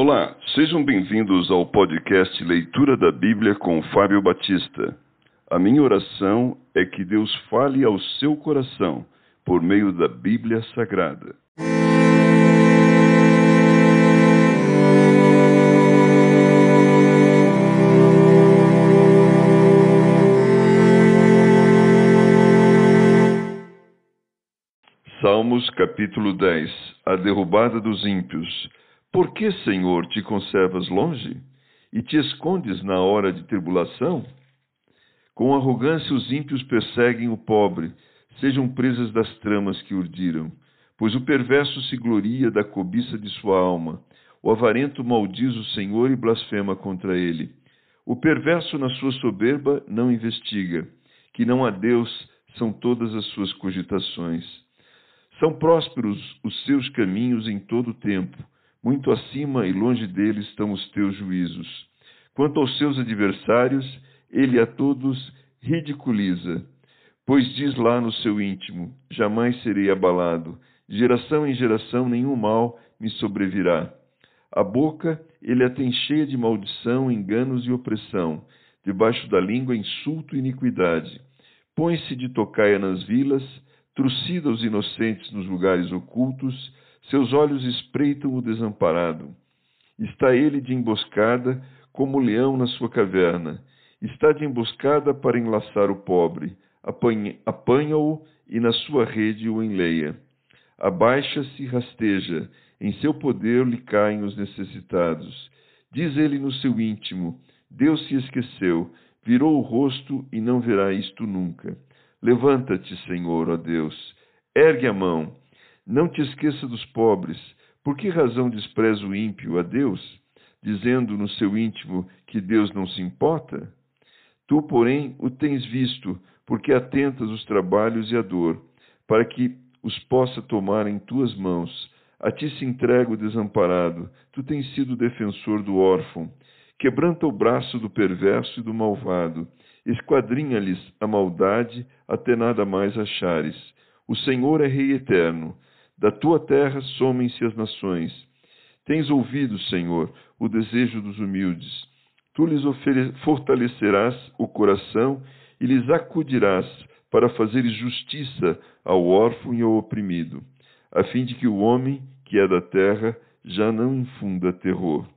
Olá, sejam bem-vindos ao podcast Leitura da Bíblia com Fábio Batista. A minha oração é que Deus fale ao seu coração por meio da Bíblia Sagrada. Salmos capítulo 10 A derrubada dos ímpios. Por que, Senhor, te conservas longe e te escondes na hora de tribulação? Com arrogância os ímpios perseguem o pobre, sejam presas das tramas que urdiram. Pois o perverso se gloria da cobiça de sua alma, o avarento maldiz o Senhor e blasfema contra ele. O perverso na sua soberba não investiga, que não há Deus são todas as suas cogitações. São prósperos os seus caminhos em todo o tempo, muito acima e longe deles estão os teus juízos. Quanto aos seus adversários, ele a todos ridiculiza, pois diz lá no seu íntimo: Jamais serei abalado, de geração em geração nenhum mal me sobrevirá. A boca ele a tem cheia de maldição, enganos e opressão, debaixo da língua insulto e iniquidade. Põe-se de tocaia nas vilas, trucida os inocentes nos lugares ocultos, seus olhos espreitam o desamparado. Está ele de emboscada, como o leão na sua caverna. Está de emboscada para enlaçar o pobre. Apanha-o e na sua rede o enleia. Abaixa-se e rasteja. Em seu poder lhe caem os necessitados. Diz ele no seu íntimo: Deus se esqueceu, virou o rosto e não verá isto nunca. Levanta-te, Senhor, ó Deus, ergue a mão, não te esqueça dos pobres. Por que razão despreza o ímpio a Deus, dizendo no seu íntimo que Deus não se importa? Tu, porém, o tens visto, porque atentas os trabalhos e a dor, para que os possa tomar em tuas mãos. A ti se entrega o desamparado, tu tens sido defensor do órfão. Quebranta o braço do perverso e do malvado, esquadrinha-lhes a maldade até nada mais achares. O Senhor é Rei eterno, da tua terra somem-se as nações. Tens ouvido, Senhor, o desejo dos humildes. Tu lhes fortalecerás o coração e lhes acudirás para fazeres justiça ao órfão e ao oprimido, a fim de que o homem que é da terra já não infunda terror.